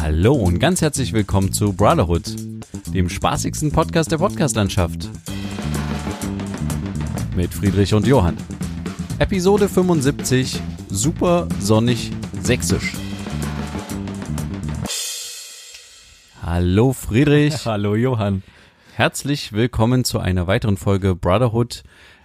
Hallo und ganz herzlich willkommen zu Brotherhood, dem spaßigsten Podcast der Podcastlandschaft. Mit Friedrich und Johann. Episode 75, super sonnig sächsisch. Hallo Friedrich. Hallo Johann. Herzlich willkommen zu einer weiteren Folge Brotherhood.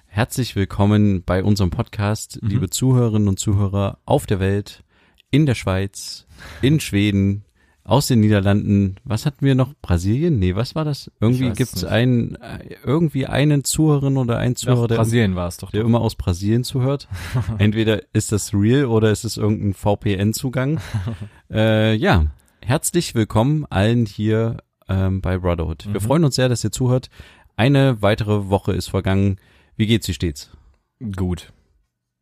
Herzlich willkommen bei unserem Podcast, Mhm. liebe Zuhörerinnen und Zuhörer auf der Welt, in der Schweiz, in Schweden, aus den Niederlanden. Was hatten wir noch? Brasilien? Nee, was war das? Irgendwie weiß es einen, irgendwie einen Zuhörerin oder einen Zuhörer, der, Brasilien war es doch. der immer aus Brasilien zuhört. Entweder ist das real oder ist es irgendein VPN-Zugang. äh, ja, herzlich willkommen allen hier ähm, bei Brotherhood. Wir Mhm. freuen uns sehr, dass ihr zuhört. Eine weitere Woche ist vergangen. Wie geht's, wie steht's? Gut.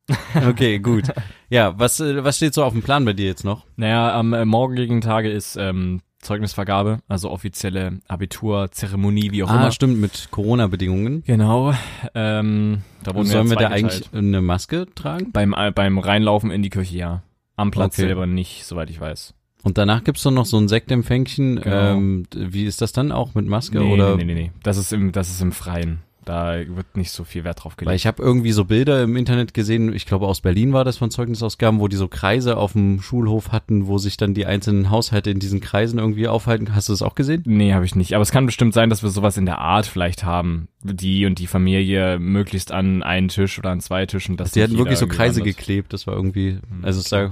Okay, gut. Ja, was, äh, was steht so auf dem Plan bei dir jetzt noch? Naja, am äh, morgigen Tage ist ähm, Zeugnisvergabe, also offizielle Abiturzeremonie, wie auch ah, immer. stimmt, mit Corona-Bedingungen. Genau. Ähm, da wurden Sollen wir da zweigeteilt. eigentlich eine Maske tragen? beim äh, beim Reinlaufen in die Kirche ja. Am Platz Okay. selber nicht, soweit ich weiß. Und danach gibt's doch noch so ein Sektempfängchen. Genau. Ähm, wie ist das dann auch mit Maske? nee, oder? nee, nee, nee, nee. Das ist im das ist im Freien. Da wird nicht so viel Wert drauf Weil gelegt. ich habe irgendwie so Bilder im Internet gesehen, ich glaube aus Berlin war das von Zeugnisausgaben, wo die so Kreise auf dem Schulhof hatten, wo sich dann die einzelnen Haushalte in diesen Kreisen irgendwie aufhalten. Hast du das auch gesehen? Nee, habe ich nicht. Aber es kann bestimmt sein, dass wir sowas in der Art vielleicht haben. Die und die Familie möglichst an einen Tisch oder an zwei Tischen. Dass Die hatten wirklich so Kreise anders- geklebt, das war irgendwie, also es sah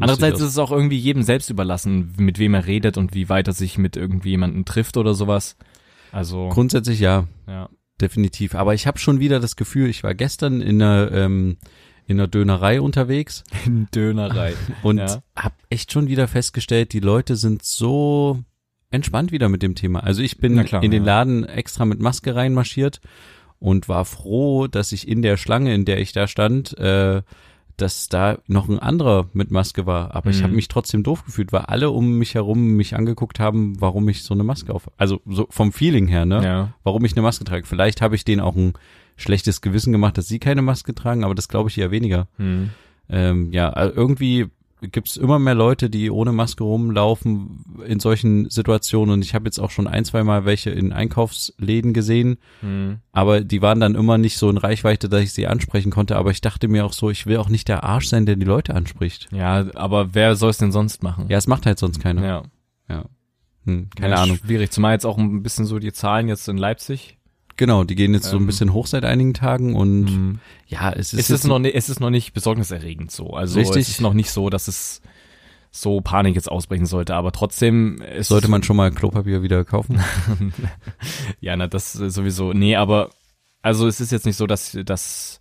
Andererseits ist es auch irgendwie jedem selbst überlassen, mit wem er redet und wie weit er sich mit irgendwie jemandem trifft oder sowas. Also, Grundsätzlich ja, ja. Definitiv. Aber ich habe schon wieder das Gefühl, ich war gestern in einer, ähm, in einer Dönerei unterwegs Dönerei. und Ja. hab echt schon wieder festgestellt, die Leute sind so entspannt wieder mit dem Thema. Also ich bin klar, in den. Laden extra mit Maske reinmarschiert und war froh, dass ich in der Schlange, in der ich da stand, äh, dass da noch ein anderer mit Maske war. Aber ich Mhm. habe mich trotzdem doof gefühlt, weil alle um mich herum mich angeguckt haben, warum ich so eine Maske auf. Also so vom Feeling her, ne? Ja. Warum ich eine Maske trage. Vielleicht habe ich denen auch ein schlechtes Gewissen gemacht, dass sie keine Maske tragen, aber das glaube ich eher weniger. Hm. Ähm, ja, also irgendwie gibt's immer mehr Leute, die ohne Maske rumlaufen in solchen Situationen. Und ich habe jetzt auch schon ein, zwei Mal welche in Einkaufsläden gesehen, Hm. aber die waren dann immer nicht so in Reichweite, dass ich sie ansprechen konnte. Aber ich dachte mir auch so, ich will auch nicht der Arsch sein, der die Leute anspricht. Ja, aber wer soll es denn sonst machen? Ja, es macht halt sonst keiner. Ja. Hm, keine ja, Ahnung. Schwierig. Zumal jetzt auch ein bisschen so die Zahlen jetzt in Leipzig. Genau, die gehen jetzt so ein Ähm, bisschen hoch seit einigen Tagen und Hm. ja, es ist, Es ist, noch, ni- es ist noch nicht besorgniserregend so. Also Richtig. es ist noch nicht so, dass es so Panik jetzt ausbrechen sollte, aber trotzdem sollte man schon mal Klopapier wieder kaufen. Ja, na, das sowieso. Nee, aber also es ist jetzt nicht so, dass, dass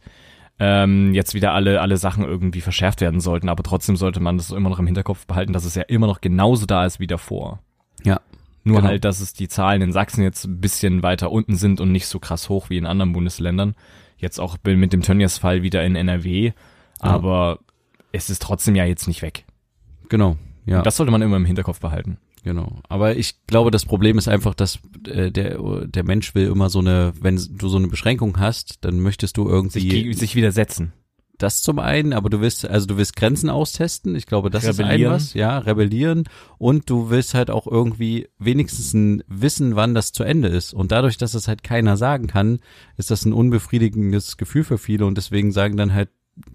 ähm, jetzt wieder alle, alle Sachen irgendwie verschärft werden sollten, aber trotzdem sollte man das immer noch im Hinterkopf behalten, dass es ja immer noch genauso da ist wie davor. Ja, Nur Genau. halt, dass es die Zahlen in Sachsen jetzt ein bisschen weiter unten sind und nicht so krass hoch wie in anderen Bundesländern. Jetzt auch mit dem Tönnies-Fall wieder in NRW, aber es ist trotzdem ja jetzt nicht weg. genau. Ja. Und das sollte man immer im Hinterkopf behalten. Genau. Aber ich glaube, das Problem ist einfach, dass äh, der, der Mensch will immer so eine, wenn du so eine Beschränkung hast, dann möchtest du irgendwie Sich, sich widersetzen. Das zum einen, aber du willst, also du willst Grenzen austesten. Ich glaube, das ist ein was, ja, rebellieren. Und du willst halt auch irgendwie wenigstens wissen, wann das zu Ende ist. Und dadurch, dass es halt keiner sagen kann, ist das ein unbefriedigendes Gefühl für viele und deswegen sagen dann halt,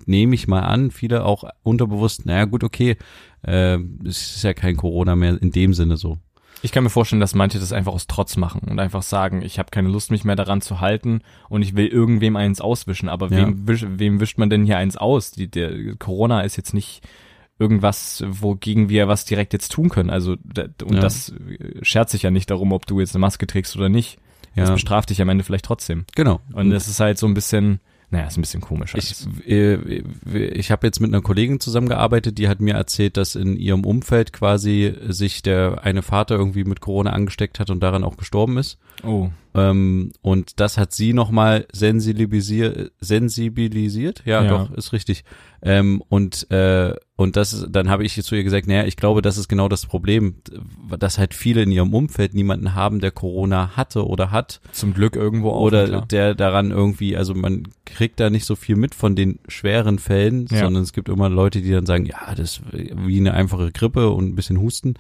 nehme ich mal an, viele auch unterbewusst, naja gut, okay, äh, es ist ja kein Corona mehr in dem Sinne so. Ich kann mir vorstellen, dass manche das einfach aus Trotz machen und einfach sagen, ich habe keine Lust, mich mehr daran zu halten und ich will irgendwem eins auswischen. Aber Ja. wem, wisch, wem wischt man denn hier eins aus? Die, der Corona ist jetzt nicht irgendwas, wogegen wir was direkt jetzt tun können. Also und Ja. das äh, schert sich ja nicht darum, ob du jetzt eine Maske trägst oder nicht. Das Ja, bestraft dich am Ende vielleicht trotzdem. genau. Und das ist halt so ein bisschen, naja, ist ein bisschen komisch. Ich, alles. äh, ich habe jetzt mit einer Kollegin zusammengearbeitet, die hat mir erzählt, dass in ihrem Umfeld quasi sich der eine Vater irgendwie mit Corona angesteckt hat und daran auch gestorben ist. oh, Ähm, und das hat sie nochmal sensibilisiert, sensibilisiert, ja, Ja. doch, ist richtig. Ähm, und äh, und das, dann habe ich zu ihr gesagt, naja, ich glaube, das ist genau das Problem, dass halt viele in ihrem Umfeld niemanden haben, der Corona hatte oder hat zum Glück irgendwo auch. oder klar. der daran irgendwie, also man kriegt da nicht so viel mit von den schweren Fällen, Ja. sondern es gibt immer Leute, die dann sagen, ja, das ist wie eine einfache Grippe und ein bisschen Husten.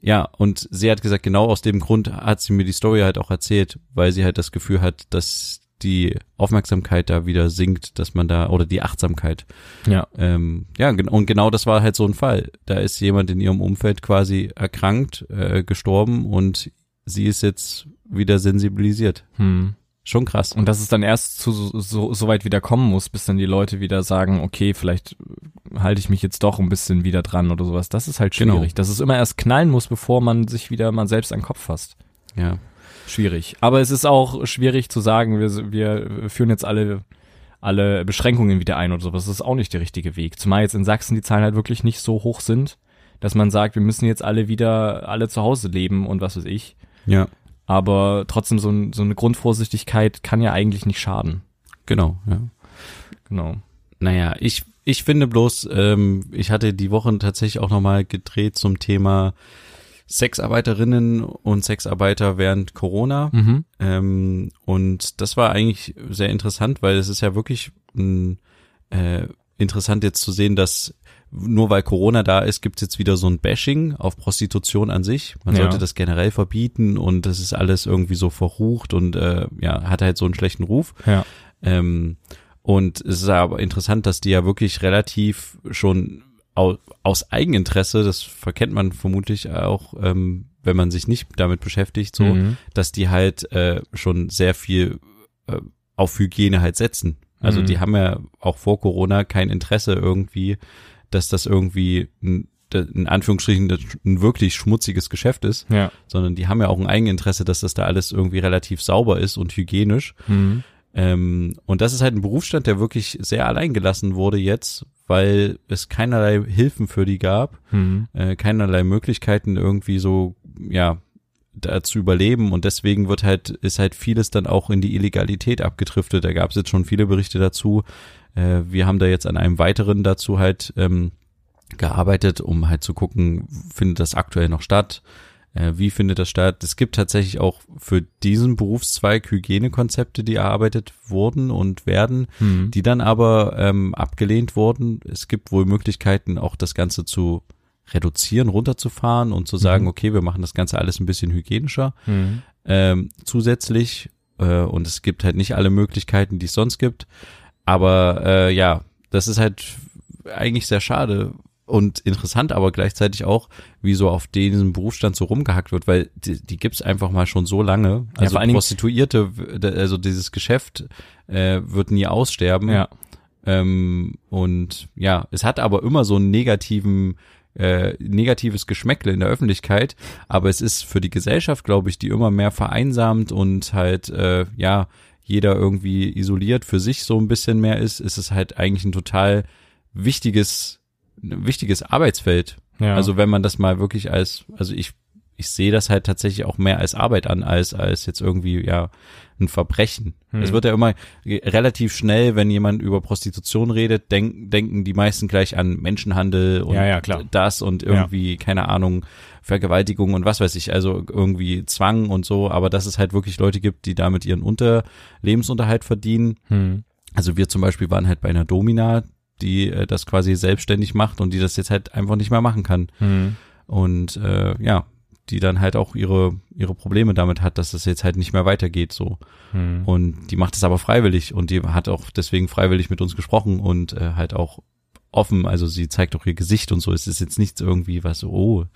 ja, und sie hat gesagt, genau aus dem Grund hat sie mir die Story halt auch erzählt, weil sie halt das Gefühl hat, dass die Aufmerksamkeit da wieder sinkt, dass man da, oder die Achtsamkeit. Ja. Ähm, ja, und genau das war halt so ein Fall. Da ist jemand in ihrem Umfeld quasi erkrankt, äh, gestorben und sie ist jetzt wieder sensibilisiert. Hm. Schon krass. Und dass es dann erst zu so, so, weit wieder kommen muss, bis dann die Leute wieder sagen, okay, vielleicht halte ich mich jetzt doch ein bisschen wieder dran oder sowas. Das ist halt Genau. schwierig. Dass es immer erst knallen muss, bevor man sich wieder mal selbst an den Kopf fasst. ja. Schwierig. Aber es ist auch schwierig zu sagen, wir, wir führen jetzt alle, alle Beschränkungen wieder ein oder sowas. Das ist auch nicht der richtige Weg. Zumal jetzt in Sachsen die Zahlen halt wirklich nicht so hoch sind, dass man sagt, wir müssen jetzt alle wieder alle zu Hause leben und was weiß ich. Ja, Aber trotzdem so, ein, so eine Grundvorsichtigkeit kann ja eigentlich nicht schaden. genau, ja. Genau. Naja, ich, ich finde bloß, ähm, ich hatte die Woche tatsächlich auch nochmal gedreht zum Thema Sexarbeiterinnen und Sexarbeiter während Corona. Mhm. Ähm, und das war eigentlich sehr interessant, weil es ist ja wirklich mh, äh, interessant jetzt zu sehen, dass nur weil Corona da ist, gibt's jetzt wieder so ein Bashing auf Prostitution an sich. Man Ja. sollte das generell verbieten und das ist alles irgendwie so verrucht und äh, ja, hat halt so einen schlechten Ruf. Ja. Ähm, und es ist aber interessant, dass die ja wirklich relativ schon aus Eigeninteresse, das verkennt man vermutlich auch, ähm, wenn man sich nicht damit beschäftigt, so, Mhm. dass die halt äh, schon sehr viel äh, auf Hygiene halt setzen. Also Mhm. die haben ja auch vor Corona kein Interesse irgendwie, dass das irgendwie ein, in Anführungsstrichen ein wirklich schmutziges Geschäft ist, Ja. sondern die haben ja auch ein Eigeninteresse, dass das da alles irgendwie relativ sauber ist und hygienisch. Mhm. Ähm, und das ist halt ein Berufsstand, der wirklich sehr allein gelassen wurde jetzt, weil es keinerlei Hilfen für die gab, Mhm. äh, keinerlei Möglichkeiten irgendwie so, ja, da zu überleben und deswegen wird halt, ist halt vieles dann auch in die Illegalität abgedriftet. Da gab es jetzt schon viele Berichte dazu. Äh, wir haben da jetzt an einem weiteren dazu halt ähm, gearbeitet, um halt zu gucken, findet das aktuell noch statt? Äh, wie findet das statt? Es gibt tatsächlich auch für diesen Berufszweig Hygienekonzepte, die erarbeitet wurden und werden, Mhm. die dann aber ähm, abgelehnt wurden. Es gibt wohl Möglichkeiten, auch das Ganze zu reduzieren, runterzufahren und zu sagen, Mhm. okay, wir machen das Ganze alles ein bisschen hygienischer Mhm. ähm, zusätzlich. Äh, und es gibt halt nicht alle Möglichkeiten, die es sonst gibt. Aber äh, ja, das ist halt eigentlich sehr schade und interessant, aber gleichzeitig auch, wie so auf diesem Berufsstand so rumgehackt wird, weil die, die gibt's einfach mal schon so lange. Also Dingen- Prostituierte, also dieses Geschäft äh, wird nie aussterben. Ja. Ähm, und ja, es hat aber immer so einen negativen, äh, negatives Geschmäckle in der Öffentlichkeit, aber es ist für die Gesellschaft, glaube ich, die immer mehr vereinsamt und halt, äh, ja, jeder irgendwie isoliert für sich so ein bisschen mehr ist, ist es halt eigentlich ein total wichtiges, ein wichtiges Arbeitsfeld. Ja. Also wenn man das mal wirklich als, also ich, ich sehe das halt tatsächlich auch mehr als Arbeit an, als, als jetzt irgendwie, ja, ein Verbrechen. Hm. Es wird ja immer relativ schnell, wenn jemand über Prostitution redet, denk, denken die meisten gleich an Menschenhandel und Ja, ja, klar. das und irgendwie, keine Ahnung, Vergewaltigung und was weiß ich, also irgendwie Zwang und so, aber dass es halt wirklich Leute gibt, die damit ihren Unter Lebensunterhalt verdienen. Mhm. Also wir zum Beispiel waren halt bei einer Domina, die äh, das quasi selbstständig macht und die das jetzt halt einfach nicht mehr machen kann. Mhm. Und äh, ja, die dann halt auch ihre, ihre Probleme damit hat, dass das jetzt halt nicht mehr weitergeht so. Mhm. Und die macht es aber freiwillig und die hat auch deswegen freiwillig mit uns gesprochen und äh, halt auch offen, also sie zeigt auch ihr Gesicht und so. Es ist jetzt nichts irgendwie, was oh.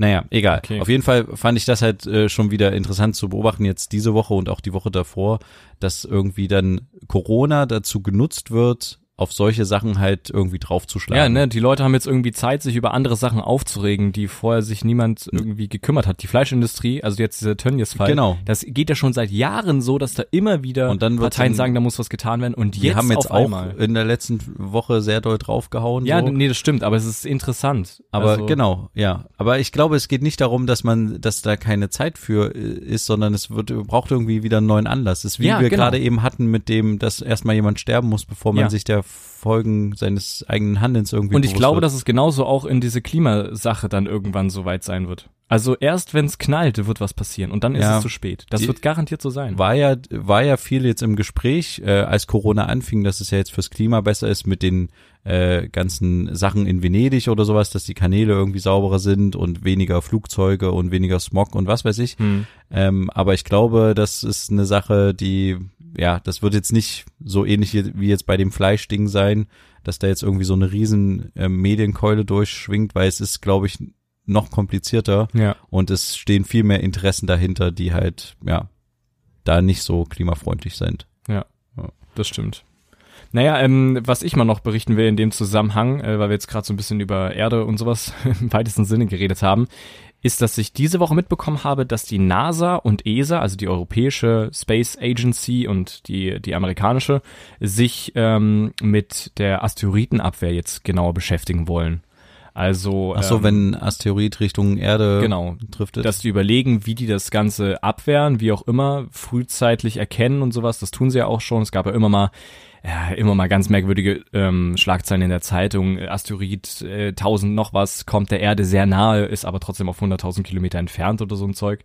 Naja, egal. Okay. Auf jeden Fall fand ich das halt äh, schon wieder interessant zu beobachten, jetzt diese Woche und auch die Woche davor, dass irgendwie dann Corona dazu genutzt wird, auf solche Sachen halt irgendwie draufzuschlagen. Ja, ne, die Leute haben jetzt irgendwie Zeit, sich über andere Sachen aufzuregen, die vorher sich niemand irgendwie gekümmert hat. Die Fleischindustrie, also jetzt dieser Tönnies-Fall, Genau. das geht ja schon seit Jahren so, dass da immer wieder Und dann Parteien dann- sagen, da muss was getan werden. Und jetzt haben jetzt auf auch einmal. in der letzten Woche sehr doll draufgehauen. Ja, so. nee, das stimmt, aber es ist interessant. Aber also, genau, ja. Aber ich glaube, es geht nicht darum, dass man, dass da keine Zeit für äh, ist, sondern es wird, braucht irgendwie wieder einen neuen Anlass. Das ist wie Ja, wir genau. gerade eben hatten mit dem, dass erstmal jemand sterben muss, bevor man Ja. sich der Folgen seines eigenen Handelns irgendwie Und ich glaube, wird. dass es genauso auch in diese Klimasache dann irgendwann so weit sein wird. Also erst wenn es knallt, wird was passieren und dann ist Ja. es zu spät. Das wird garantiert so sein. War ja, war ja viel jetzt im Gespräch, äh, als Corona anfing, dass es ja jetzt fürs Klima besser ist mit den äh, ganzen Sachen in Venedig oder sowas, dass die Kanäle irgendwie sauberer sind und weniger Flugzeuge und weniger Smog und was weiß ich. Hm. Ähm, aber ich glaube, das ist eine Sache, die, ja, das wird jetzt nicht so ähnlich wie jetzt bei dem Fleischding sein, dass da jetzt irgendwie so eine riesen ähm, Medienkeule durchschwingt, weil es ist, glaube ich, noch komplizierter Ja. und es stehen viel mehr Interessen dahinter, die halt, ja, da nicht so klimafreundlich sind. Das stimmt. Naja, ähm, was ich mal noch berichten will in dem Zusammenhang, äh, weil wir jetzt gerade so ein bisschen über Erde und sowas im weitesten Sinne geredet haben, ist, dass ich diese Woche mitbekommen habe, dass die NASA und ESA, also die Europäische Space Agency und die, die amerikanische, sich ähm, mit der Asteroidenabwehr jetzt genauer beschäftigen wollen. Also Ach so, ähm, wenn ein Asteroid Richtung Erde genau, driftet. dass die überlegen, wie die das Ganze abwehren, wie auch immer, frühzeitig erkennen und sowas. Das tun sie ja auch schon. Es gab ja immer mal ja, immer mal ganz merkwürdige ähm, Schlagzeilen in der Zeitung. Asteroid äh, 1000 noch was, kommt der Erde sehr nahe, ist aber trotzdem auf 100.000 Kilometer entfernt oder so ein Zeug.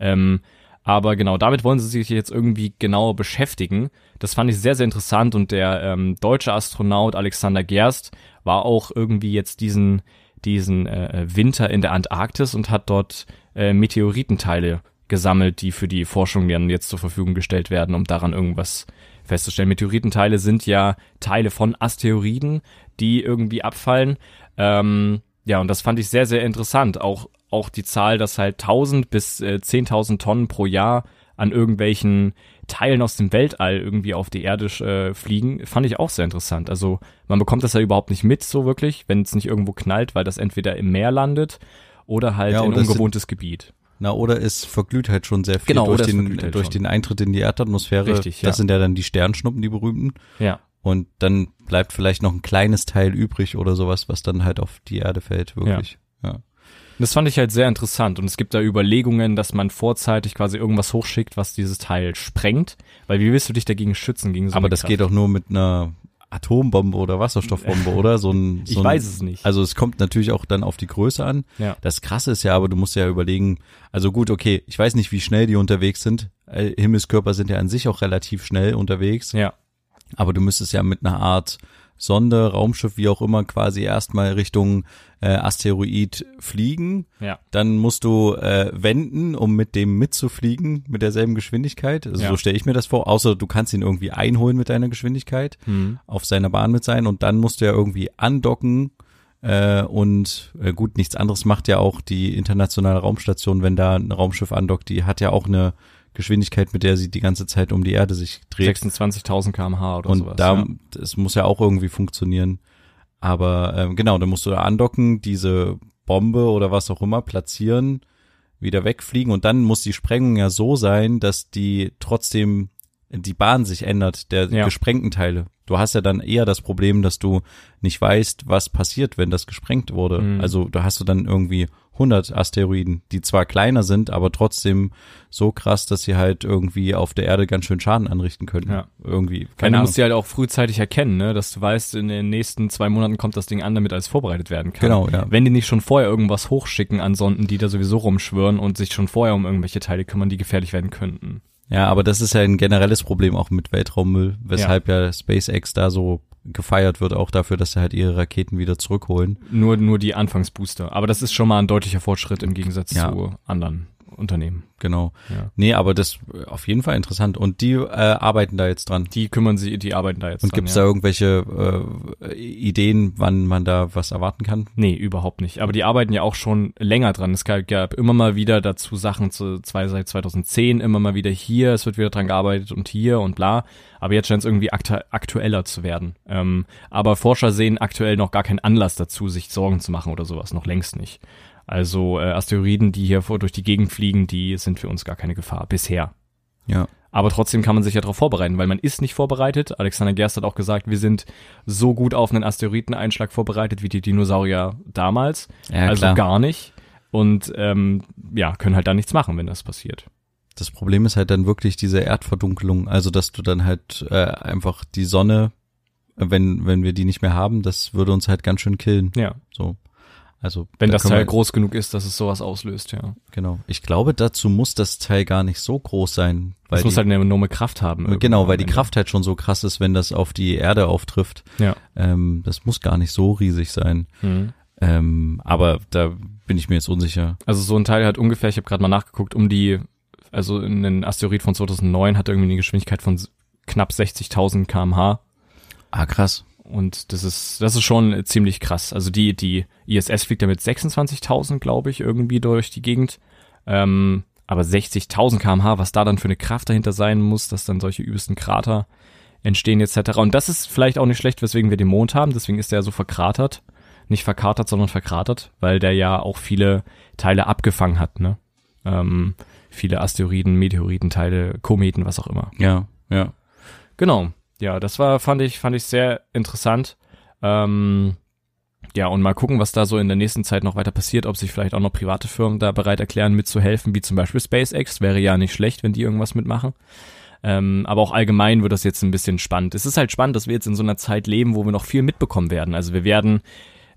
Ähm, aber genau, damit wollen sie sich jetzt irgendwie genauer beschäftigen. Das fand ich sehr, sehr interessant und der ähm, deutsche Astronaut Alexander Gerst war auch irgendwie jetzt diesen, diesen äh, Winter in der Antarktis und hat dort äh, Meteoritenteile gesammelt, die für die Forschung dann jetzt zur Verfügung gestellt werden, um daran irgendwas festzustellen. Meteoritenteile sind ja Teile von Asteroiden, die irgendwie abfallen. Ähm, ja, und das fand ich sehr, sehr interessant. Auch, auch die Zahl, dass halt 1000 bis äh, 10.000 Tonnen pro Jahr an irgendwelchen Teilen aus dem Weltall irgendwie auf die Erde äh, fliegen, fand ich auch sehr interessant. Also man bekommt das ja überhaupt nicht mit so wirklich, wenn es nicht irgendwo knallt, weil das entweder im Meer landet oder halt Ja, in oder sind- ungewohntes Gebiet. Na, oder es verglüht halt schon sehr viel Genau, durch, den, halt durch schon. den Eintritt in die Erdatmosphäre. Richtig, ja. Das sind ja dann die Sternschnuppen, die berühmten. Ja. Und dann bleibt vielleicht noch ein kleines Teil übrig oder sowas, was dann halt auf die Erde fällt, wirklich. Ja. Das fand ich halt sehr interessant und es gibt da Überlegungen, dass man vorzeitig quasi irgendwas hochschickt, was dieses Teil sprengt, weil wie willst du dich dagegen schützen gegen so Aber das Kraft? geht doch nur mit einer Atombombe oder Wasserstoffbombe, oder? So ein, so Ich ein, weiß es nicht. Also es kommt natürlich auch dann auf die Größe an. Ja. Das Krasse ist ja, aber du musst ja überlegen, also gut, okay, ich weiß nicht, wie schnell die unterwegs sind. Äh, Himmelskörper sind ja an sich auch relativ schnell unterwegs. Ja. Aber du müsstest ja mit einer Art Sonde, Raumschiff, wie auch immer, quasi erstmal Richtung äh, Asteroid fliegen. Ja. Dann musst du äh, wenden, um mit dem mitzufliegen, mit derselben Geschwindigkeit. Also Ja. so stelle ich mir das vor. Außer du kannst ihn irgendwie einholen mit deiner Geschwindigkeit, Hm. auf seiner Bahn mit sein und dann musst du ja irgendwie andocken. Äh, und äh, gut, nichts anderes macht ja auch die internationale Raumstation, wenn da ein Raumschiff andockt, die hat ja auch eine Geschwindigkeit, mit der sie die ganze Zeit um die Erde sich dreht. 26.000 kmh oder Und sowas. da, ja. das muss ja auch irgendwie funktionieren. Aber ähm, genau, dann musst du da andocken, diese Bombe oder was auch immer platzieren, wieder wegfliegen und dann muss die Sprengung ja so sein, dass die trotzdem die Bahn sich ändert, der Ja. gesprengten Teile. Du hast ja dann eher das Problem, dass du nicht weißt, was passiert, wenn das gesprengt wurde. Mhm. Also da hast du dann irgendwie 100 Asteroiden, die zwar kleiner sind, aber trotzdem so krass, dass sie halt irgendwie auf der Erde ganz schön Schaden anrichten können. Ja. Irgendwie. Keine du musst die halt auch frühzeitig erkennen, ne? dass du weißt, in den nächsten zwei Monaten kommt das Ding an, damit alles vorbereitet werden kann. Genau, ja. Wenn die nicht schon vorher irgendwas hochschicken an Sonden, die da sowieso rumschwören und sich schon vorher um irgendwelche Teile kümmern, die gefährlich werden könnten. Ja, aber das ist ja ein generelles Problem auch mit Weltraummüll, weshalb ja, SpaceX da so gefeiert wird, auch dafür, dass sie halt ihre Raketen wieder zurückholen. Nur, nur die Anfangsbooster. Aber das ist schon mal ein deutlicher Fortschritt im Gegensatz Ja. zu anderen Unternehmen. Genau. Ja. Nee, aber das äh, auf jeden Fall interessant. Und die äh, arbeiten da jetzt dran. Die kümmern sich, die arbeiten da jetzt Und dran, gibt's ja. da irgendwelche äh, Ideen, wann man da was erwarten kann? Nee, überhaupt nicht. Aber die arbeiten ja auch schon länger dran. Es gab, gab immer mal wieder dazu Sachen zu zwei, seit 2010, immer mal wieder hier, es wird wieder dran gearbeitet und hier und bla. Aber jetzt scheint es irgendwie aktu aktueller zu werden. Ähm, aber Forscher sehen aktuell noch gar keinen Anlass dazu, sich Sorgen zu machen oder sowas, noch längst nicht. Also äh, Asteroiden, die hier vor durch die Gegend fliegen, die sind für uns gar keine Gefahr, bisher. Ja. Aber trotzdem kann man sich ja darauf vorbereiten, weil man ist nicht vorbereitet. Alexander Gerst hat auch gesagt, wir sind so gut auf einen Asteroideneinschlag vorbereitet wie die Dinosaurier damals. Ja, also klar. gar nicht. Und ähm, ja, können halt da nichts machen, wenn das passiert. Das Problem ist halt dann wirklich diese Erdverdunkelung, also dass du dann halt äh, einfach die Sonne, äh, wenn wenn wir die nicht mehr haben, das würde uns halt ganz schön killen. Ja. So. Also Wenn da das Teil groß genug ist, dass es sowas auslöst, ja. Genau. Ich glaube, dazu muss das Teil gar nicht so groß sein. Weil Es muss halt eine enorme Kraft haben. genau, weil die. Kraft halt schon so krass ist, wenn das auf die Erde auftrifft. Ja. Ähm, das muss gar nicht so riesig sein. Mhm. Ähm, aber da bin ich mir jetzt unsicher. Also so ein Teil hat ungefähr, ich habe gerade mal nachgeguckt, um die, also ein Asteroid von 2009 hat irgendwie eine Geschwindigkeit von knapp 60.000 kmh. Ah, krass. Und das ist, das ist schon ziemlich krass. Also die, die ISS fliegt ja mit 26.000, glaube ich, irgendwie durch die Gegend. Ähm, aber 60.000 kmh, was da dann für eine Kraft dahinter sein muss, dass dann solche übelsten Krater entstehen etc. Und das ist vielleicht auch nicht schlecht, weswegen wir den Mond haben. Deswegen ist der so verkratert. Nicht verkatert, sondern verkratert, weil der ja auch viele Teile abgefangen hat, ne? Ähm, viele Asteroiden, Meteoritenteile, Kometen, was auch immer. Ja, ja. Genau. Ja, das war, fand ich, fand ich sehr interessant. Ähm, ja, und mal gucken, was da so in der nächsten Zeit noch weiter passiert, ob sich vielleicht auch noch private Firmen da bereit erklären, mitzuhelfen, wie zum Beispiel SpaceX. Wäre ja nicht schlecht, wenn die irgendwas mitmachen. Ähm, aber auch allgemein wird das jetzt ein bisschen spannend. Es ist halt spannend, dass wir jetzt in so einer Zeit leben, wo wir noch viel mitbekommen werden. Also wir werden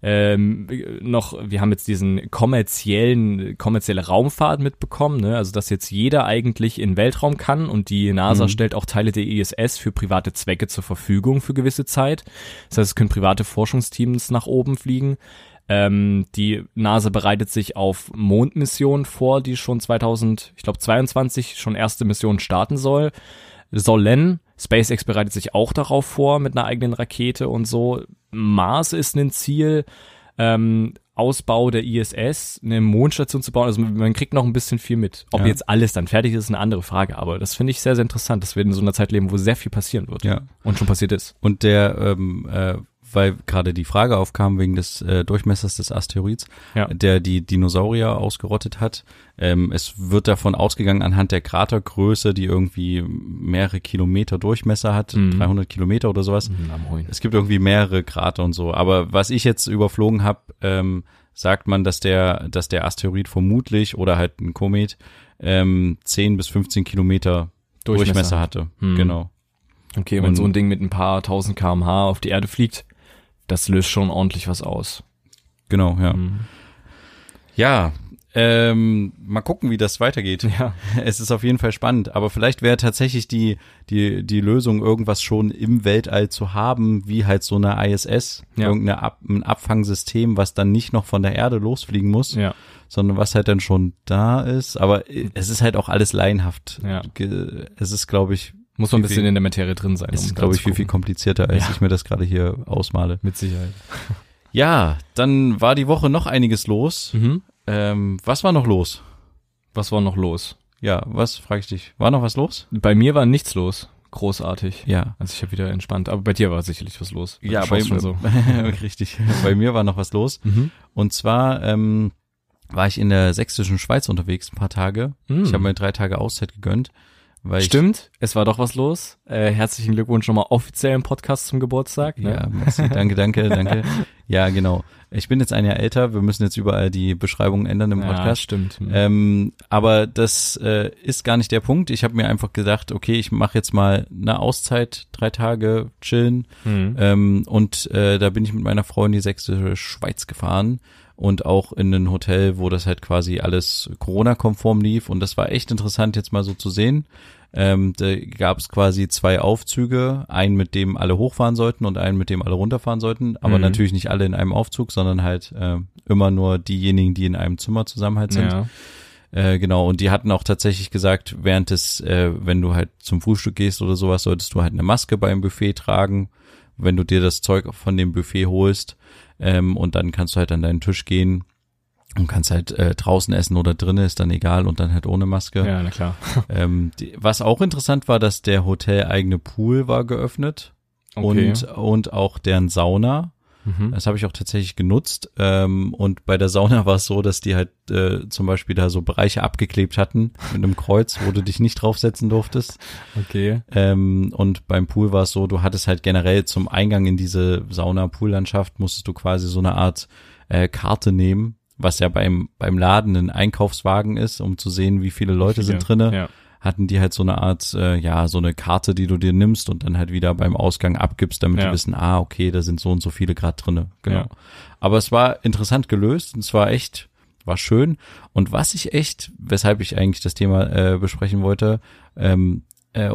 ähm, noch, wir haben jetzt diesen kommerziellen, kommerzielle Raumfahrt mitbekommen, ne? also dass jetzt jeder eigentlich in Weltraum kann und die NASA Mhm. stellt auch Teile der ISS für private Zwecke zur Verfügung für gewisse Zeit. Das heißt, es können private Forschungsteams nach oben fliegen. Ähm, die NASA bereitet sich auf Mondmissionen vor, die schon 2000, ich glaube 22 schon erste Missionen starten soll. Sollen. SpaceX bereitet sich auch darauf vor mit einer eigenen Rakete und so. Mars ist ein Ziel. Ähm, Ausbau der ISS, eine Mondstation zu bauen. Also man kriegt noch ein bisschen viel mit. Ob Ja. jetzt alles dann fertig ist, ist eine andere Frage. Aber das finde ich sehr, sehr interessant, dass wir in so einer Zeit leben, wo sehr viel passieren wird. Ja. Und schon passiert ist. Und der, ähm, äh, weil gerade die Frage aufkam wegen des äh, Durchmessers des Asteroids, Ja. der die Dinosaurier ausgerottet hat. Ähm, es wird davon ausgegangen, anhand der Kratergröße, die irgendwie mehrere Kilometer Durchmesser hat, Mhm. 300 Kilometer oder sowas. Moin. Es gibt irgendwie mehrere Krater und so. Aber was ich jetzt überflogen habe, ähm, sagt man, dass der, dass der Asteroid vermutlich oder halt ein Komet ähm, 10 bis 15 Kilometer Durchmesser, Durchmesser. hatte. Mhm. Genau. Okay, wenn Und- so ein Ding mit ein paar tausend kmh auf die Erde fliegt, das löst schon ordentlich was aus. Genau, ja. Mhm. Ja, ähm, mal gucken, wie das weitergeht. Ja. Es ist auf jeden Fall spannend, aber vielleicht wäre tatsächlich die, die, die Lösung, irgendwas schon im Weltall zu haben, wie halt so eine ISS, Ja. irgendeine Ab ein Abfangsystem, was dann nicht noch von der Erde losfliegen muss, Ja. sondern was halt dann schon da ist. Aber äh, es ist halt auch alles laienhaft. Ja. Es ist, glaube ich, Muss man ein bisschen viel- in der Materie drin sein. um ist, da glaube ich, viel, viel komplizierter, als Ja. ich mir das gerade hier ausmale. Mit Sicherheit. Ja, dann war die Woche noch einiges los. Mhm. Ähm, was war noch los? Was war noch los? Ja, was, frage ich dich. War noch was los? Bei mir war nichts los. Großartig. Ja. Also ich habe wieder entspannt. Aber bei dir war sicherlich was los. Ja, bei, schon so. richtig. Bei mir war noch was los. Mhm. Und zwar ähm, war ich in der sächsischen Schweiz unterwegs ein paar Tage. Mhm. Ich habe mir drei Tage Auszeit gegönnt. Weil Stimmt, es war doch was los. Äh, herzlichen Glückwunsch nochmal offiziell im Podcast zum Geburtstag. Ich, Ne? ja, merci, danke, danke, danke. Ja, genau. Ich bin jetzt ein Jahr älter. Wir müssen jetzt überall die Beschreibungen ändern im Ja, Podcast. stimmt. Mhm. Ähm, aber das äh, ist gar nicht der Punkt. Ich habe mir einfach gedacht, okay, ich mache jetzt mal eine Auszeit, drei Tage chillen. Mhm. Ähm, und äh, da bin ich mit meiner Frau in die sächsische Schweiz gefahren und auch in ein Hotel, wo das halt quasi alles Corona-konform lief. Und das war echt interessant, jetzt mal so zu sehen. Ähm, da gab es quasi zwei Aufzüge, einen mit dem alle hochfahren sollten und einen mit dem alle runterfahren sollten, aber Mhm. natürlich nicht alle in einem Aufzug, sondern halt äh, immer nur diejenigen, die in einem Zimmer zusammen halt sind. ja. Äh, genau, und die hatten auch tatsächlich gesagt, während des, äh, wenn du halt zum Frühstück gehst oder sowas, solltest du halt eine Maske beim Buffet tragen, wenn du dir das Zeug von dem Buffet holst. Ähm, und dann kannst du halt an deinen Tisch gehen und kannst halt äh, draußen essen oder drinnen, ist dann egal und dann halt ohne Maske. ja, na klar. Ähm, die, was auch interessant war, dass der Hotel eigene Pool war geöffnet Okay. und, und auch deren Sauna. Mhm. Das habe ich auch tatsächlich genutzt. Ähm, und bei der Sauna war es so, dass die halt äh, zum Beispiel da so Bereiche abgeklebt hatten mit einem Kreuz, wo du dich nicht draufsetzen durftest. Okay. Ähm, und beim Pool war es so, du hattest halt generell zum Eingang in diese Sauna-Pool-Landschaft musstest du quasi so eine Art äh, Karte nehmen, was ja beim beim Laden ein Einkaufswagen ist, um zu sehen, wie viele Leute sind drinne. Ja. Hatten die halt so eine Art, äh, ja, so eine Karte, die du dir nimmst und dann halt wieder beim Ausgang abgibst, damit Ja. die wissen, ah, okay, da sind so und so viele Grad drinne. Genau. Ja. Aber es war interessant gelöst und es war echt, war schön. Und was ich echt, weshalb ich eigentlich das Thema äh, besprechen wollte, ähm, äh,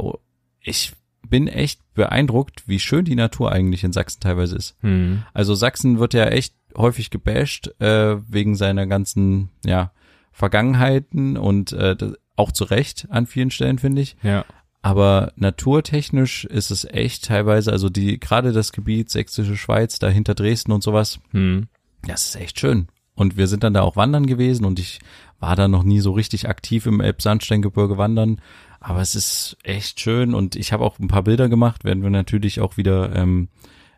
ich bin echt beeindruckt, wie schön die Natur eigentlich in Sachsen teilweise ist. Hm. Also Sachsen wird ja echt häufig gebasht äh, wegen seiner ganzen ja Vergangenheiten und äh, das- auch zu Recht an vielen Stellen finde ich. Ja. Aber naturtechnisch ist es echt teilweise, also die gerade das Gebiet Sächsische Schweiz, da hinter Dresden und sowas, Hm. das ist echt schön. Und wir sind dann da auch wandern gewesen und ich war da noch nie so richtig aktiv im Elbsandsteingebirge wandern. Aber es ist echt schön und ich habe auch ein paar Bilder gemacht, werden wir natürlich auch wieder ähm,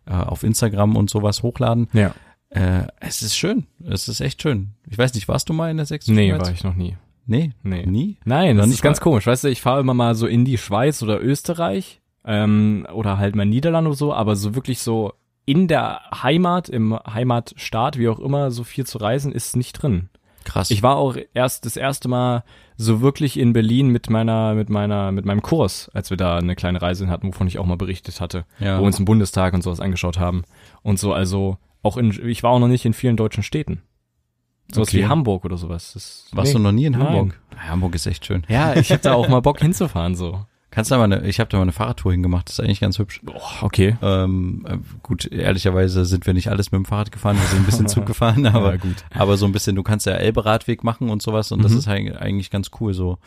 äh, auf Instagram und sowas hochladen. Ja. Äh, es ist schön. Es ist echt schön. Ich weiß nicht, warst du mal in der sächsischen Nee, Schweiz? war ich noch nie. Nee, Nee. nie. Nein, das nicht ist ganz komisch. Weißt du, ich fahre immer mal so in die Schweiz oder Österreich ähm, oder halt mal Niederlande oder so, aber so wirklich so in der Heimat, im Heimatstaat, wie auch immer, so viel zu reisen, ist nicht drin. Krass. Ich war auch erst das erste Mal so wirklich in Berlin mit meiner, mit meiner, mit meinem Kurs, als wir da eine kleine Reise hatten, wovon ich auch mal berichtet hatte, Ja. wo wir uns im Bundestag und sowas angeschaut haben. Und so, also auch in, ich war auch noch nicht in vielen deutschen Städten. Sowas Okay. wie Hamburg oder sowas. Das, Warst nee. du noch nie in Nein. Hamburg? Ja, Hamburg ist echt schön. Ja, ich hätte da auch mal Bock hinzufahren, so. Kannst da mal eine, ich habe da mal eine Fahrradtour hingemacht, das ist eigentlich ganz hübsch. Boah, okay. Ähm, äh, gut, ehrlicherweise sind wir nicht alles mit dem Fahrrad gefahren, wir sind ein bisschen Zug gefahren, aber, ja, gut. aber so ein bisschen, du kannst ja Elbe-Radweg machen und sowas und das Mhm. ist eig- eigentlich ganz cool so.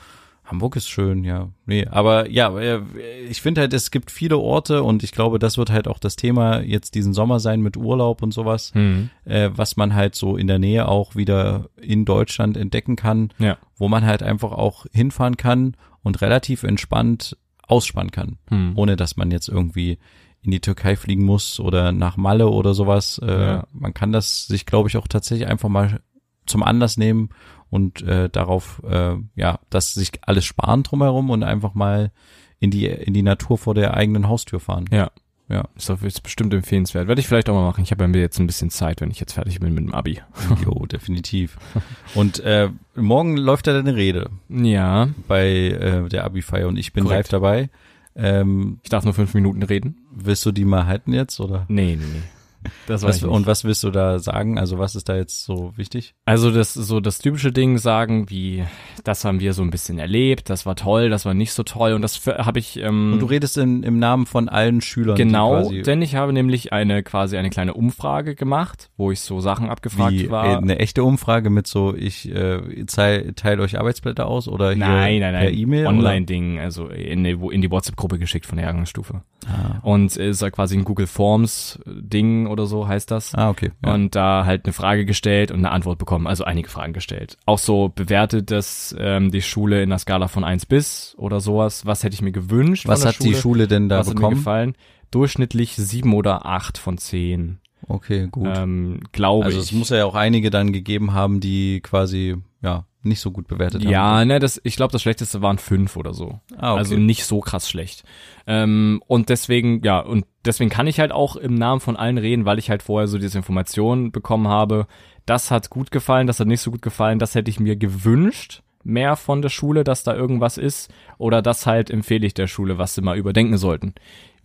Hamburg ist schön, ja. Nee, aber ja, äh, ich finde halt, es gibt viele Orte und ich glaube, das wird halt auch das Thema jetzt diesen Sommer sein mit Urlaub und sowas, Hm. äh, was man halt so in der Nähe auch wieder in Deutschland entdecken kann, Ja. wo man halt einfach auch hinfahren kann und relativ entspannt ausspannen kann Hm. ohne dass man jetzt irgendwie in die Türkei fliegen muss oder nach Malle oder sowas. Äh, Ja. Man kann das sich, glaube ich, auch tatsächlich einfach mal zum Anlass nehmen und äh, darauf, äh, ja, dass sich alles sparen drumherum und einfach mal in die in die Natur vor der eigenen Haustür fahren. Ja. Ja. Ist doch ist bestimmt empfehlenswert. Werde ich vielleicht auch mal machen. Ich habe ja mir jetzt ein bisschen Zeit, wenn ich jetzt fertig bin mit dem Abi. Jo, definitiv. Und äh, morgen läuft ja deine Rede Ja. bei äh, der Abi-Feier und ich bin Korrekt. live dabei. Ähm, Ich darf nur fünf Minuten reden. willst du die mal halten jetzt oder? Nee, nee, nee. Das Was, und was willst du da sagen? Also was ist da jetzt so wichtig? Also das so das typische Ding sagen, wie das haben wir so ein bisschen erlebt, das war toll, das war nicht so toll und das habe ich ähm, Und du redest in, im Namen von allen Schülern. genau, denn ich habe nämlich eine quasi eine kleine Umfrage gemacht, wo ich so Sachen abgefragt wie, war. äh, eine echte Umfrage mit so, ich äh, teile teil euch Arbeitsblätter aus oder hier nein, nein, nein, per E-Mail? Online-Ding, also in die, in die WhatsApp-Gruppe geschickt von der Jahrgangsstufe. Ah, Und ist ja quasi ein Google Forms Ding oder so heißt das. ah okay. Ja. Und da halt eine Frage gestellt und eine Antwort bekommen, also einige Fragen gestellt. Auch so bewertet das ähm, die Schule in der Skala von 1 bis oder sowas. Was hätte ich mir gewünscht? Was hat Schule? die Schule denn da Was hat mir bekommen? gefallen? Durchschnittlich sieben oder acht von zehn, Okay, gut. ähm, glaube also ich. es muss ja auch einige dann gegeben haben, die quasi ja nicht so gut bewertet haben. ja, ne, das, ich glaube, das Schlechteste waren fünf oder so. Ah, okay. Also nicht so krass schlecht. Ähm, und deswegen, ja, und deswegen kann ich halt auch im Namen von allen reden, weil ich halt vorher so diese Informationen bekommen habe. Das hat gut gefallen, das hat nicht so gut gefallen, das hätte ich mir gewünscht, mehr von der Schule, dass da irgendwas ist. Oder das halt empfehle ich der Schule, was sie mal überdenken sollten.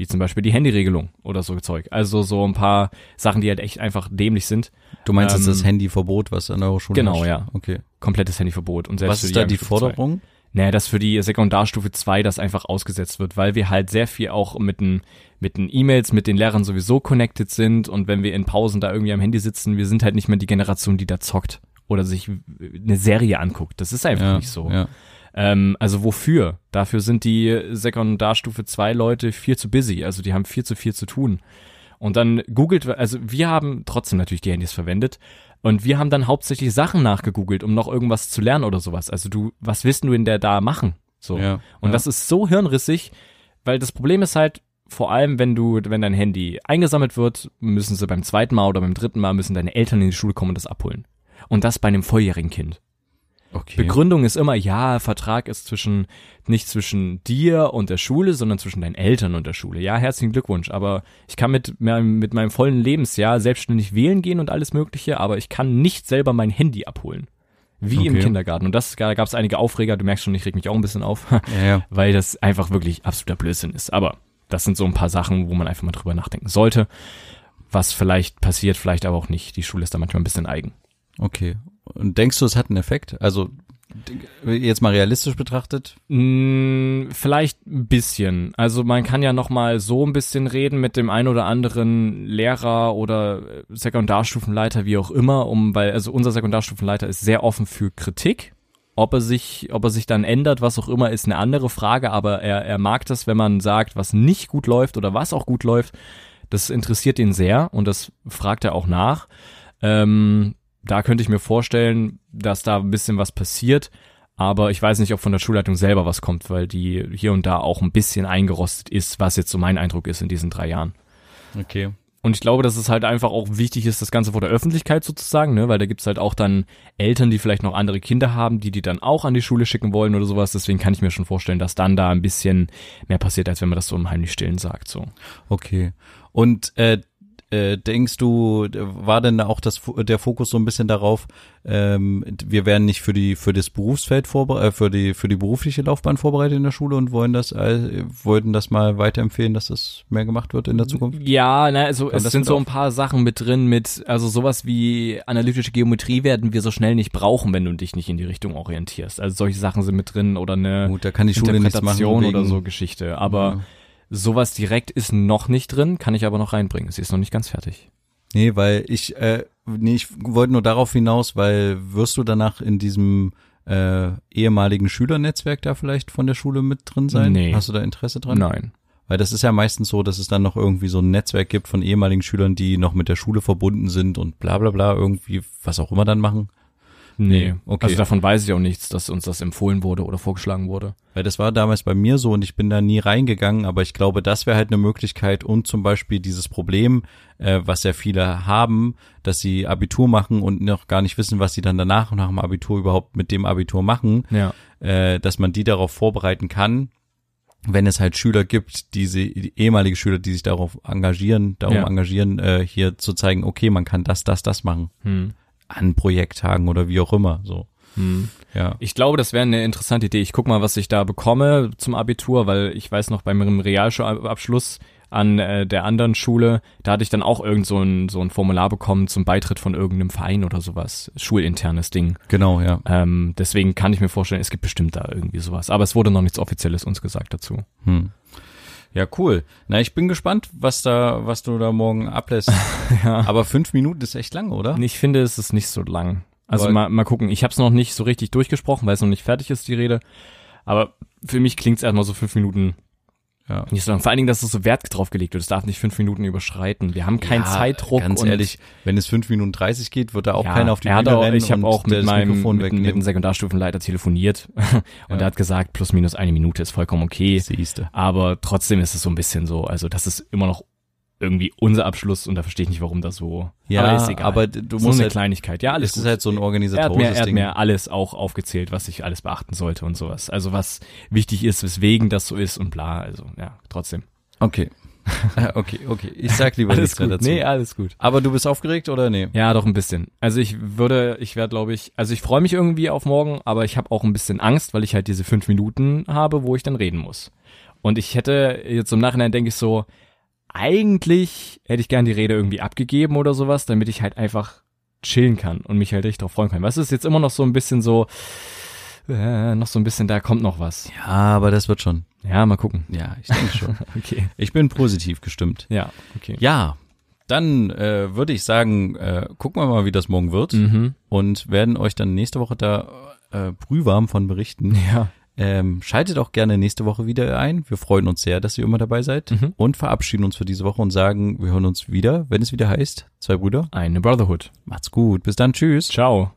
Wie zum Beispiel die Handyregelung oder so Zeug. Also so ein paar Sachen, die halt echt einfach dämlich sind. du meinst jetzt ähm, das Handyverbot, was an eurer Schule Genau, herrscht? ja. Okay. Komplettes Handyverbot. Und selbst Was ist da die zwei. Forderung? Naja, dass für die Sekundarstufe 2 das einfach ausgesetzt wird, weil wir halt sehr viel auch mit den mit den E-Mails, mit den Lehrern sowieso connected sind und wenn wir in Pausen da irgendwie am Handy sitzen, wir sind halt nicht mehr die Generation, die da zockt oder sich eine Serie anguckt. Das ist einfach Ja, nicht so. Ja. Ähm, also wofür? Dafür sind die Sekundarstufe 2 Leute viel zu busy, also die haben viel zu viel zu tun. Und dann googelt, also wir haben trotzdem natürlich die Handys verwendet und wir haben dann hauptsächlich Sachen nachgegoogelt, um noch irgendwas zu lernen oder sowas. Also du, was willst du in der da machen? So. Ja, Und ja. das ist so hirnrissig, weil das Problem ist halt, vor allem wenn du, wenn dein Handy eingesammelt wird, müssen sie beim zweiten Mal oder beim dritten Mal müssen deine Eltern in die Schule kommen und das abholen. Und das bei einem volljährigen Kind. Okay. Begründung ist immer, ja, Vertrag ist zwischen, nicht zwischen dir und der Schule, sondern zwischen deinen Eltern und der Schule. Ja, herzlichen Glückwunsch, aber ich kann mit meinem, mit meinem vollen Lebensjahr selbstständig wählen gehen und alles Mögliche, aber ich kann nicht selber mein Handy abholen. Wie im Okay. Kindergarten. Und das da gab es einige Aufreger, du merkst schon, ich reg mich auch ein bisschen auf, Ja, ja. weil das einfach wirklich absoluter Blödsinn ist. Aber das sind so ein paar Sachen, wo man einfach mal drüber nachdenken sollte. Was vielleicht passiert, vielleicht aber auch nicht. Die Schule ist da manchmal ein bisschen eigen. Okay. Und denkst du, es hat einen Effekt? Also jetzt mal realistisch betrachtet? Mm, vielleicht ein bisschen. Also man kann ja noch mal so ein bisschen reden mit dem ein oder anderen Lehrer oder äh, Sekundarstufenleiter, wie auch immer, um, weil also unser Sekundarstufenleiter ist sehr offen für Kritik. Ob er sich, ob er sich dann ändert, was auch immer, ist eine andere Frage, aber er, er mag das, wenn man sagt, was nicht gut läuft oder was auch gut läuft. Das interessiert ihn sehr und das fragt er auch nach. Ähm, da könnte ich mir vorstellen, dass da ein bisschen was passiert. Aber ich weiß nicht, ob von der Schulleitung selber was kommt, weil die hier und da auch ein bisschen eingerostet ist, was jetzt so mein Eindruck ist in diesen drei Jahren. Okay. Und ich glaube, dass es halt einfach auch wichtig ist, das Ganze vor der Öffentlichkeit sozusagen, ne? weil da gibt's halt auch dann Eltern, die vielleicht noch andere Kinder haben, die die dann auch an die Schule schicken wollen oder sowas. Deswegen kann ich mir schon vorstellen, dass dann da ein bisschen mehr passiert, als wenn man das so im heimlich Stillen sagt. So. Okay. Und äh, äh, denkst du, war denn auch das, der Fokus so ein bisschen darauf, ähm, wir werden nicht für die für das Berufsfeld vorbereitet, äh, für die für die berufliche Laufbahn vorbereitet in der Schule und wollen das äh, wollten das mal weiterempfehlen, dass das mehr gemacht wird in der Zukunft? Ja, na, also Kam es sind so ein paar Sachen mit drin mit, also sowas wie analytische Geometrie werden wir so schnell nicht brauchen, wenn du dich nicht in die Richtung orientierst. Also solche Sachen sind mit drin oder eine Gut, da kann die Schule nichts machen wegen, oder so Geschichte. Aber Ja. Sowas direkt ist noch nicht drin, kann ich aber noch reinbringen. Sie ist noch nicht ganz fertig. Nee, weil ich, äh, nee, ich wollte nur darauf hinaus, weil wirst du danach in diesem äh, ehemaligen Schülernetzwerk da vielleicht von der Schule mit drin sein? Nee. Hast du da Interesse dran? Nein. Weil das ist ja meistens so, dass es dann noch irgendwie so ein Netzwerk gibt von ehemaligen Schülern, die noch mit der Schule verbunden sind und bla bla bla irgendwie, was auch immer dann machen. Nee, okay. Also davon weiß ich auch nichts, dass uns das empfohlen wurde oder vorgeschlagen wurde. Weil das war damals bei mir so und ich bin da nie reingegangen, aber ich glaube, das wäre halt eine Möglichkeit und zum Beispiel dieses Problem, äh, was ja viele haben, dass sie Abitur machen und noch gar nicht wissen, was sie dann danach nach dem Abitur überhaupt mit dem Abitur machen, Ja. äh, dass man die darauf vorbereiten kann, wenn es halt Schüler gibt, diese die ehemalige Schüler, die sich darauf engagieren, darum Ja. engagieren, äh, hier zu zeigen, okay, man kann das, das, das machen Hm. An Projekttagen oder wie auch immer, so. Hm. Ja. Ich glaube, das wäre eine interessante Idee. Ich guck mal, was ich da bekomme zum Abitur, weil ich weiß noch, bei meinem Realschulabschluss an äh, der anderen Schule, da hatte ich dann auch irgend so ein, so ein Formular bekommen zum Beitritt von irgendeinem Verein oder sowas. Schulinternes Ding. Genau, ja. Ähm, deswegen kann ich mir vorstellen, es gibt bestimmt da irgendwie sowas. Aber es wurde noch nichts Offizielles uns gesagt dazu. Hm. Ja, cool. Na, ich bin gespannt, was da, was du da morgen ablässt. ja. Aber fünf Minuten ist echt lang, oder? Ich finde, es ist nicht so lang. Also Weil- mal, mal gucken. Ich habe es noch nicht so richtig durchgesprochen, weil es noch nicht fertig ist, die Rede. Aber für mich klingt es erstmal so fünf Minuten Ja. nicht so lang. Vor allen Dingen, dass es so Wert drauf gelegt wird. Es darf nicht fünf Minuten überschreiten. Wir haben keinen Ja, Zeitdruck. Ganz und ehrlich, wenn es fünf Minuten dreißig geht, wird da auch ja, keiner auf die Bühne rennen Ich habe auch mit meinem Mikrofon mit, mit dem. Sekundarstufenleiter telefoniert und er hat gesagt, plus minus eine Minute ist vollkommen okay. Siehste. Aber trotzdem ist es so ein bisschen so, also das ist immer noch irgendwie unser Abschluss und da verstehe ich nicht, warum das so. Ja, aber ist egal. aber du so musst eine halt, Kleinigkeit. Ja, alles es ist halt so ein Er hat, mir, organisatorisches er hat mir alles auch aufgezählt, was ich alles beachten sollte und sowas. Also was wichtig ist, weswegen das so ist und bla. Also ja, trotzdem. Okay. Okay, okay. Ich sag lieber nichts mehr dazu. Nee, alles gut. Aber du bist aufgeregt oder nee? Ja, doch ein bisschen. Also ich würde, ich werde, glaube ich, also ich freue mich irgendwie auf morgen, aber ich habe auch ein bisschen Angst, weil ich halt diese fünf Minuten habe, wo ich dann reden muss. Und ich hätte jetzt im Nachhinein denke ich so, eigentlich hätte ich gern die Rede irgendwie abgegeben oder sowas, damit ich halt einfach chillen kann und mich halt richtig drauf freuen kann. Es ist jetzt immer noch so ein bisschen so, äh, noch so ein bisschen, da kommt noch was. Ja, aber das wird schon. Ja, mal gucken. Ja, ich denke schon. Okay. Ich bin positiv gestimmt. Ja, okay. Ja, dann äh, würde ich sagen, äh, gucken wir mal, wie das morgen wird Mhm. und werden euch dann nächste Woche da äh, brühwarm von berichten. Ja. Ähm, schaltet auch gerne nächste Woche wieder ein. Wir freuen uns sehr, dass ihr immer dabei seid Mhm. und verabschieden uns für diese Woche und sagen, wir hören uns wieder, wenn es wieder heißt, zwei Brüder. Eine Brotherhood. Macht's gut. Bis dann. Tschüss. Ciao.